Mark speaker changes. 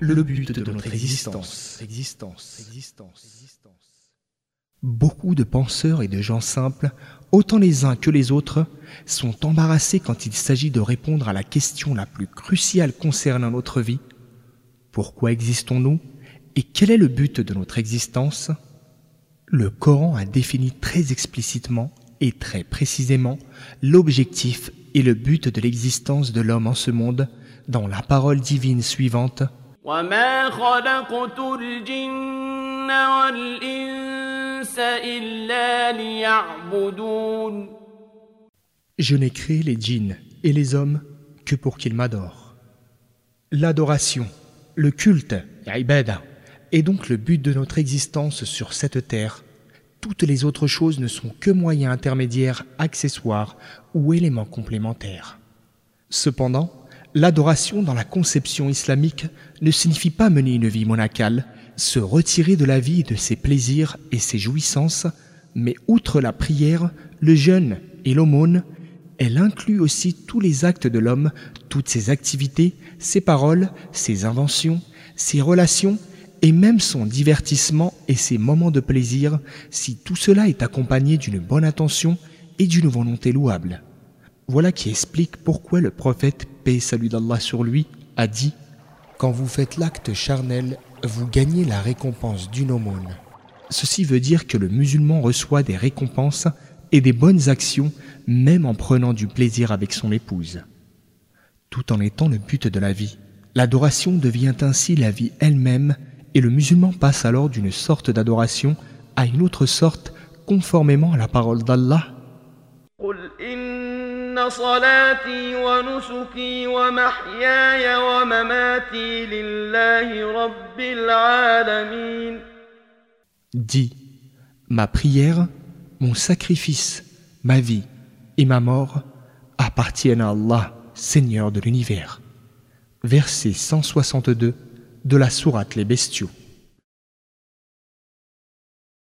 Speaker 1: le but de notre existence. Beaucoup de penseurs et de gens simples, autant les uns que les autres, sont embarrassés quand il s'agit de répondre à la question la plus cruciale concernant notre vie. Pourquoi existons-nous et quel est le but de notre existence? Le Coran a défini très explicitement et très précisément l'objectif et le but de l'existence de l'homme en ce monde dans la parole divine suivante. Je n'ai créé les djinns et les hommes que pour qu'ils m'adorent. L'adoration, le culte, est donc le but de notre existence sur cette terre. Toutes les autres choses ne sont que moyens intermédiaires, accessoires ou éléments complémentaires. Cependant, l'adoration dans la conception islamique ne signifie pas mener une vie monacale, se retirer de la vie de ses plaisirs et ses jouissances, mais outre la prière, le jeûne et l'aumône, elle inclut aussi tous les actes de l'homme, toutes ses activités, ses paroles, ses inventions, ses relations et même son divertissement et ses moments de plaisir si tout cela est accompagné d'une bonne attention et d'une volonté louable. Voilà qui explique pourquoi le prophète, paix salut d'Allah sur lui, a dit Quand vous faites l'acte charnel, vous gagnez la récompense d'une aumône. Ceci veut dire que le musulman reçoit des récompenses et des bonnes actions même en prenant du plaisir avec son épouse. Tout en étant le but de la vie, l'adoration devient ainsi la vie elle-même et le musulman passe alors d'une sorte d'adoration à une autre sorte conformément à la parole d'Allah. Dis, ma prière, mon sacrifice, ma vie et ma mort appartiennent à Allah, Seigneur de l'univers. Verset 162 de la sourate Les Bestiaux.